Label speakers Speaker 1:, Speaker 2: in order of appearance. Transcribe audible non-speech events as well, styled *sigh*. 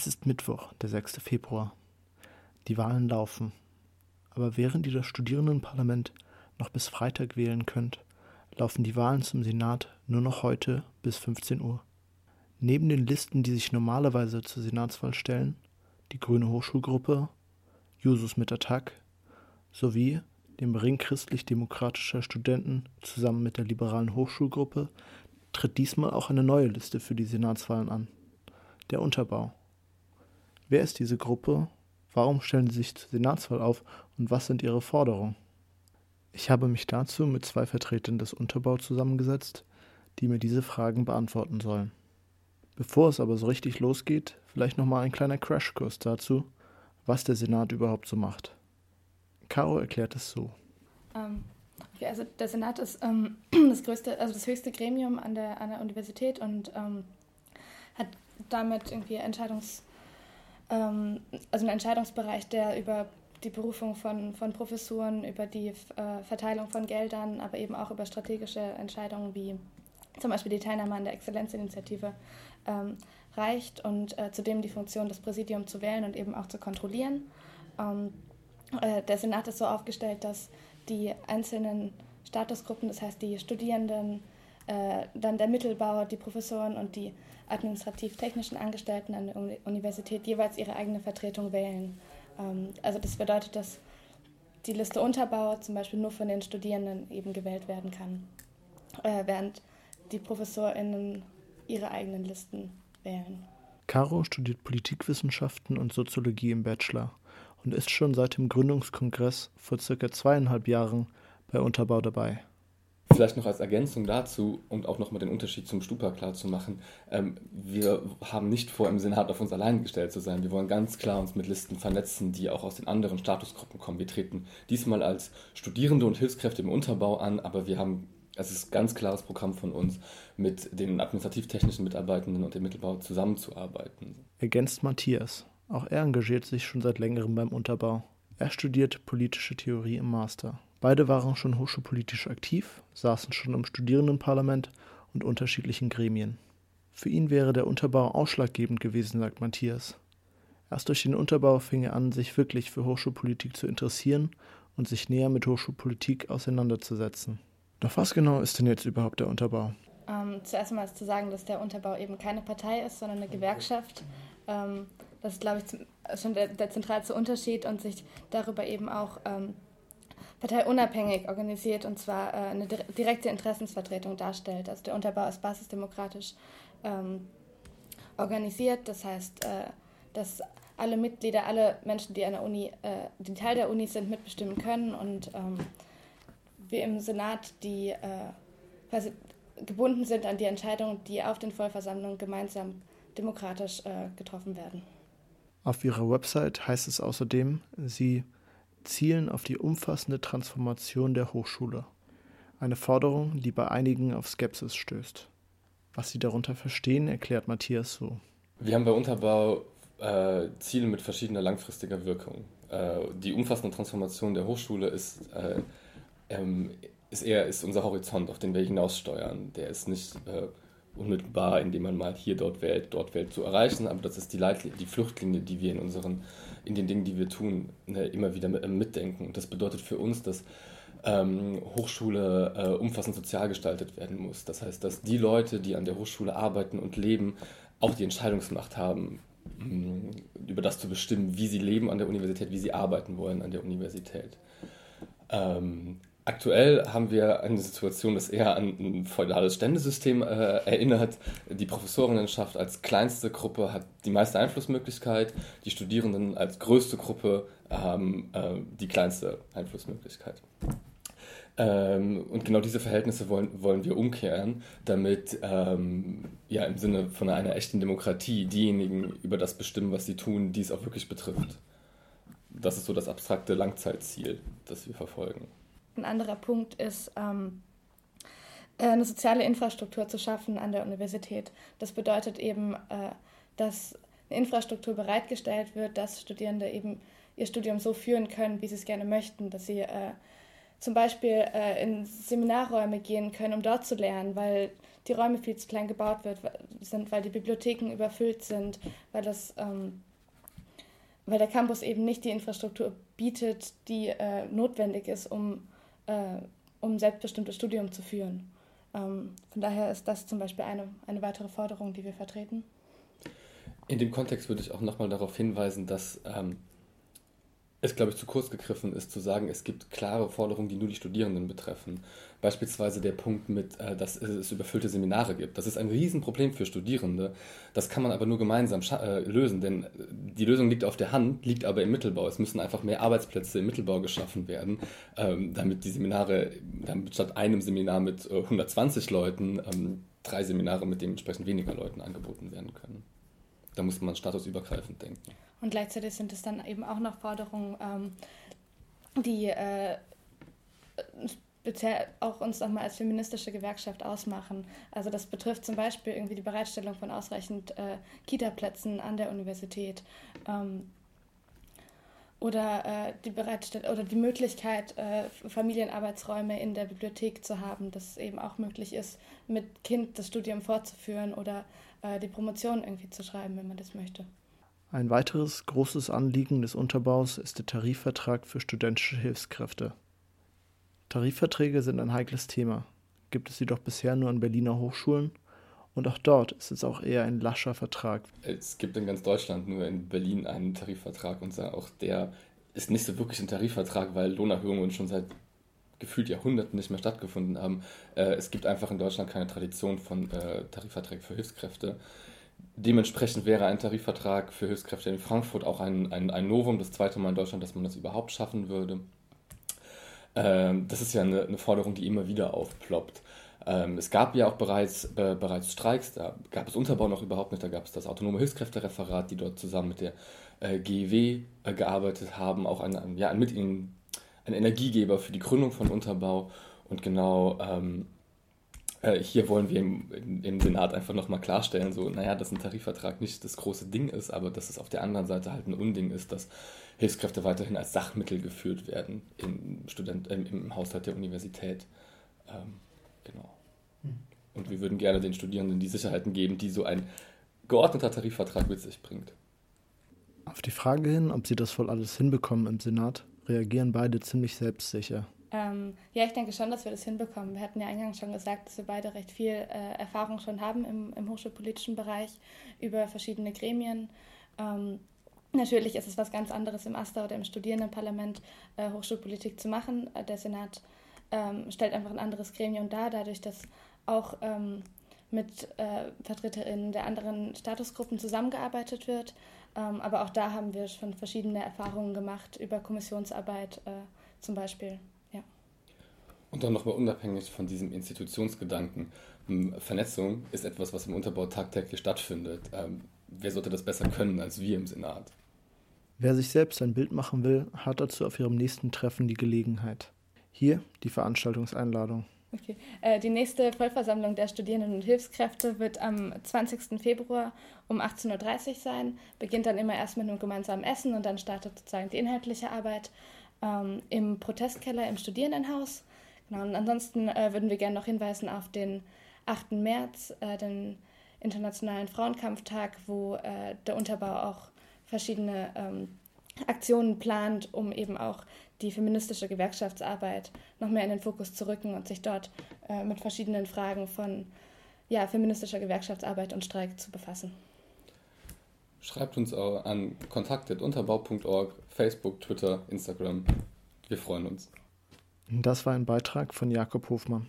Speaker 1: Es ist Mittwoch, der 6. Februar. Die Wahlen laufen. Aber während ihr das Studierendenparlament noch bis Freitag wählen könnt, laufen die Wahlen zum Senat nur noch heute bis 15 Uhr. Neben den Listen, die sich normalerweise zur Senatswahl stellen, die Grüne Hochschulgruppe, Jusus mit Attack sowie dem Ring christlich-demokratischer Studenten zusammen mit der liberalen Hochschulgruppe tritt diesmal auch eine neue Liste für die Senatswahlen an. Der Unterbau. Wer ist diese Gruppe? Warum stellen sie sich zur Senatswahl auf und was sind ihre Forderungen? Ich habe mich dazu mit zwei Vertretern des Unterbau zusammengesetzt, die mir diese Fragen beantworten sollen. Bevor es aber so richtig losgeht, vielleicht nochmal ein kleiner Crashkurs dazu, was der Senat überhaupt so macht. Caro erklärt es so.
Speaker 2: Ähm, okay, also der Senat ist ähm, *clears throat* das größte, also das höchste Gremium an der, an der Universität und ähm, hat damit irgendwie Entscheidungs ähm, also einen Entscheidungsbereich, der über die Berufung von, von Professuren, über die äh, Verteilung von Geldern, aber eben auch über strategische Entscheidungen wie zum Beispiel die Teilnahme an der Exzellenzinitiative ähm, reicht und äh, zudem die Funktion, das Präsidium zu wählen und eben auch zu kontrollieren. Ähm, äh, der Senat ist so aufgestellt, dass die einzelnen Statusgruppen, das heißt die Studierenden, äh, dann der Mittelbau, die Professoren und die administrativ-technischen Angestellten an der Universität jeweils ihre eigene Vertretung wählen. Ähm, also das bedeutet, dass die Liste Unterbau zum Beispiel nur von den Studierenden eben gewählt werden kann, äh, während die ProfessorInnen ihre eigenen Listen wählen.
Speaker 1: Caro studiert Politikwissenschaften und Soziologie im Bachelor und ist schon seit dem Gründungskongress vor circa zweieinhalb Jahren bei Unterbau dabei.
Speaker 3: Vielleicht noch als Ergänzung dazu und auch nochmal den Unterschied zum Stupa klar zu machen. Ähm, wir haben nicht vor, im Senat auf uns allein gestellt zu sein. Wir wollen ganz klar uns mit Listen vernetzen, die auch aus den anderen Statusgruppen kommen. Wir treten diesmal als Studierende und Hilfskräfte im Unterbau an, aber wir haben, es ist ein ganz klares Programm von uns, mit den administrativ-technischen Mitarbeitenden und dem Mittelbau zusammenzuarbeiten.
Speaker 1: Ergänzt Matthias. Auch er engagiert sich schon seit längerem beim Unterbau. Er studiert politische Theorie im Master. Beide waren schon hochschulpolitisch aktiv, saßen schon im Studierendenparlament und unterschiedlichen Gremien. Für ihn wäre der Unterbau ausschlaggebend gewesen, sagt Matthias. Erst durch den Unterbau fing er an, sich wirklich für Hochschulpolitik zu interessieren und sich näher mit Hochschulpolitik auseinanderzusetzen. Doch was genau ist denn jetzt überhaupt der Unterbau?
Speaker 2: Ähm, zuerst einmal ist zu sagen, dass der Unterbau eben keine Partei ist, sondern eine Gewerkschaft. Ähm, das ist, glaube ich, schon der, der, zentralste Unterschied und sich darüber eben auch ähm, parteiunabhängig organisiert und zwar äh, eine direkte Interessensvertretung darstellt. Also der Unterbau ist basisdemokratisch ähm, organisiert, das heißt, äh, dass alle Mitglieder, alle Menschen, die an der Uni, äh, die Teil der Uni sind, mitbestimmen können und ähm, wir im Senat, die äh, quasi gebunden sind an die Entscheidungen, die auf den Vollversammlungen gemeinsam demokratisch äh, getroffen werden.
Speaker 1: Auf ihrer Website heißt es außerdem, sie zielen auf die umfassende Transformation der Hochschule, eine Forderung, die bei einigen auf Skepsis stößt. Was sie darunter verstehen, erklärt Matthias so.
Speaker 3: Wir haben bei Unterbau äh, Ziele mit verschiedener langfristiger Wirkung. Äh, die umfassende Transformation der Hochschule ist, äh, ähm, ist eher ist unser Horizont, auf den wir hinaussteuern. Der ist nicht äh, unmittelbar, indem man mal hier, dort wählt, dort wählt, zu erreichen, aber das ist die, Leitlinie, die Fluchtlinie, die wir in unseren in den Dingen, die wir tun, ne, immer wieder äh, mitdenken. das bedeutet für uns, dass ähm, Hochschule äh, umfassend sozial gestaltet werden muss. Das heißt, dass die Leute, die an der Hochschule arbeiten und leben, auch die Entscheidungsmacht haben, mh, über das zu bestimmen, wie sie leben an der Universität, wie sie arbeiten wollen an der Universität. Ähm, Aktuell haben wir eine Situation, das eher an ein feudales Ständesystem äh, erinnert. Die Professorinnenschaft als kleinste Gruppe hat die meiste Einflussmöglichkeit, die Studierenden als größte Gruppe haben äh, die kleinste Einflussmöglichkeit. Ähm, und genau diese Verhältnisse wollen, wollen wir umkehren, damit ähm, ja, im Sinne von einer echten Demokratie diejenigen über das bestimmen, was sie tun, die es auch wirklich betrifft. Das ist so das abstrakte Langzeitziel, das wir verfolgen.
Speaker 2: Ein anderer Punkt ist, ähm, äh, eine soziale Infrastruktur zu schaffen an der Universität. Das bedeutet eben, äh, dass eine Infrastruktur bereitgestellt wird, dass Studierende eben ihr Studium so führen können, wie sie es gerne möchten, dass sie äh, zum Beispiel äh, in Seminarräume gehen können, um dort zu lernen, weil die Räume viel zu klein gebaut wird, sind, weil die Bibliotheken überfüllt sind, weil das ähm, weil der Campus eben nicht die Infrastruktur bietet, die äh, notwendig ist, um, äh, um selbstbestimmtes Studium zu führen. Ähm, von daher ist das zum Beispiel eine, eine weitere Forderung, die wir vertreten.
Speaker 3: In dem Kontext würde ich auch nochmal darauf hinweisen, dass ähm, es, glaube ich, zu kurz gegriffen ist, zu sagen, es gibt klare Forderungen, die nur die Studierenden betreffen. Beispielsweise der Punkt mit, äh, dass es überfüllte Seminare gibt. Das ist ein Riesenproblem für Studierende. Das kann man aber nur gemeinsam äh, lösen, denn die Lösung liegt auf der Hand, liegt aber im Mittelbau. Es müssen einfach mehr Arbeitsplätze im Mittelbau geschaffen werden, ähm, damit die Seminare, damit statt einem Seminar mit äh, 120 Leuten, ähm, drei Seminare mit dementsprechend weniger Leuten angeboten werden können. Da muss man statusübergreifend denken.
Speaker 2: Und gleichzeitig sind es dann eben auch noch Forderungen, ähm, die äh, auch uns nochmal als feministische Gewerkschaft ausmachen. Also das betrifft zum Beispiel irgendwie die Bereitstellung von ausreichend äh, Kita-Plätzen an der Universität. Ähm, oder äh, die Bereitstellung oder die Möglichkeit, äh, Familienarbeitsräume in der Bibliothek zu haben, dass es eben auch möglich ist, mit Kind das Studium fortzuführen oder äh, die Promotion irgendwie zu schreiben, wenn man das möchte.
Speaker 1: Ein weiteres großes Anliegen des Unterbaus ist der Tarifvertrag für studentische Hilfskräfte. Tarifverträge sind ein heikles Thema, gibt es jedoch bisher nur an Berliner Hochschulen und auch dort ist es auch eher ein lascher Vertrag.
Speaker 3: Es gibt in ganz Deutschland nur in Berlin einen Tarifvertrag und auch der ist nicht so wirklich ein Tarifvertrag, weil Lohnerhöhungen schon seit gefühlt Jahrhunderten nicht mehr stattgefunden haben. Äh, es gibt einfach in Deutschland keine Tradition von äh, Tarifverträgen für Hilfskräfte. Dementsprechend wäre ein Tarifvertrag für Hilfskräfte in Frankfurt auch ein, ein, ein Novum, das zweite Mal in Deutschland, dass man das überhaupt schaffen würde. Ähm, das ist ja eine, eine, Forderung, die immer wieder aufploppt. Ähm, es gab ja auch bereits, äh, bereits Streiks, da gab es Unterbau noch überhaupt nicht, da gab es das Autonome Hilfskräftereferat, die dort zusammen mit der äh, GEW äh, gearbeitet haben, auch ein, ja, mit ihnen ein Energiegeber für die Gründung von Unterbau. Und genau ähm, äh, hier wollen wir im, im, Senat einfach nochmal klarstellen, so, naja, dass ein Tarifvertrag nicht das große Ding ist, aber dass es auf der anderen Seite halt ein Unding ist, dass Hilfskräfte weiterhin als Sachmittel geführt werden im, Student, äh, im Haushalt der Universität. Ähm, genau. Und wir würden gerne den Studierenden die Sicherheiten geben, die so ein geordneter Tarifvertrag mit sich bringt.
Speaker 1: Auf die Frage hin, ob sie das voll alles hinbekommen im Senat, reagieren beide ziemlich selbstsicher.
Speaker 2: Ähm, ja, ich denke schon, dass wir das hinbekommen. Wir hatten ja eingangs schon gesagt, dass wir beide recht viel äh, Erfahrung schon haben im, im hochschulpolitischen Bereich über verschiedene Gremien. Ähm, natürlich ist es was ganz anderes im AStA oder im Studierendenparlament äh, Hochschulpolitik zu machen. Äh, der Senat ähm, stellt einfach ein anderes Gremium dar, dadurch, dass auch ähm, mit äh, VertreterInnen der anderen Statusgruppen zusammengearbeitet wird. Ähm, aber auch da haben wir schon verschiedene Erfahrungen gemacht über Kommissionsarbeit äh, zum Beispiel.
Speaker 3: Und dann nochmal unabhängig von diesem Institutionsgedanken. Vernetzung ist etwas, was im Unterbau tagtäglich stattfindet. Ähm, wer sollte das besser können als wir im Senat?
Speaker 1: Wer sich selbst ein Bild machen will, hat dazu auf ihrem nächsten Treffen die Gelegenheit. Hier die Veranstaltungseinladung.
Speaker 2: Okay. Äh, die nächste Vollversammlung der Studierenden und Hilfskräfte wird am 20. Februar um 18.30 Uhr sein. Beginnt dann immer erst mit einem gemeinsamen Essen und dann startet sozusagen die inhaltliche Arbeit ähm, im Protestkeller im Studierendenhaus. Genau, und ansonsten äh, würden wir gerne noch hinweisen auf den 8. März, äh, den Internationalen Frauenkampftag, wo äh, der Unterbau auch verschiedene ähm, Aktionen plant, um eben auch die feministische Gewerkschaftsarbeit noch mehr in den Fokus zu rücken und sich dort äh, mit verschiedenen Fragen von ja, feministischer Gewerkschaftsarbeit und Streik zu befassen.
Speaker 3: Schreibt uns auch an kontakt.unterbau.org, Facebook, Twitter, Instagram. Wir freuen uns.
Speaker 1: Das war ein Beitrag von Jakob Hofmann.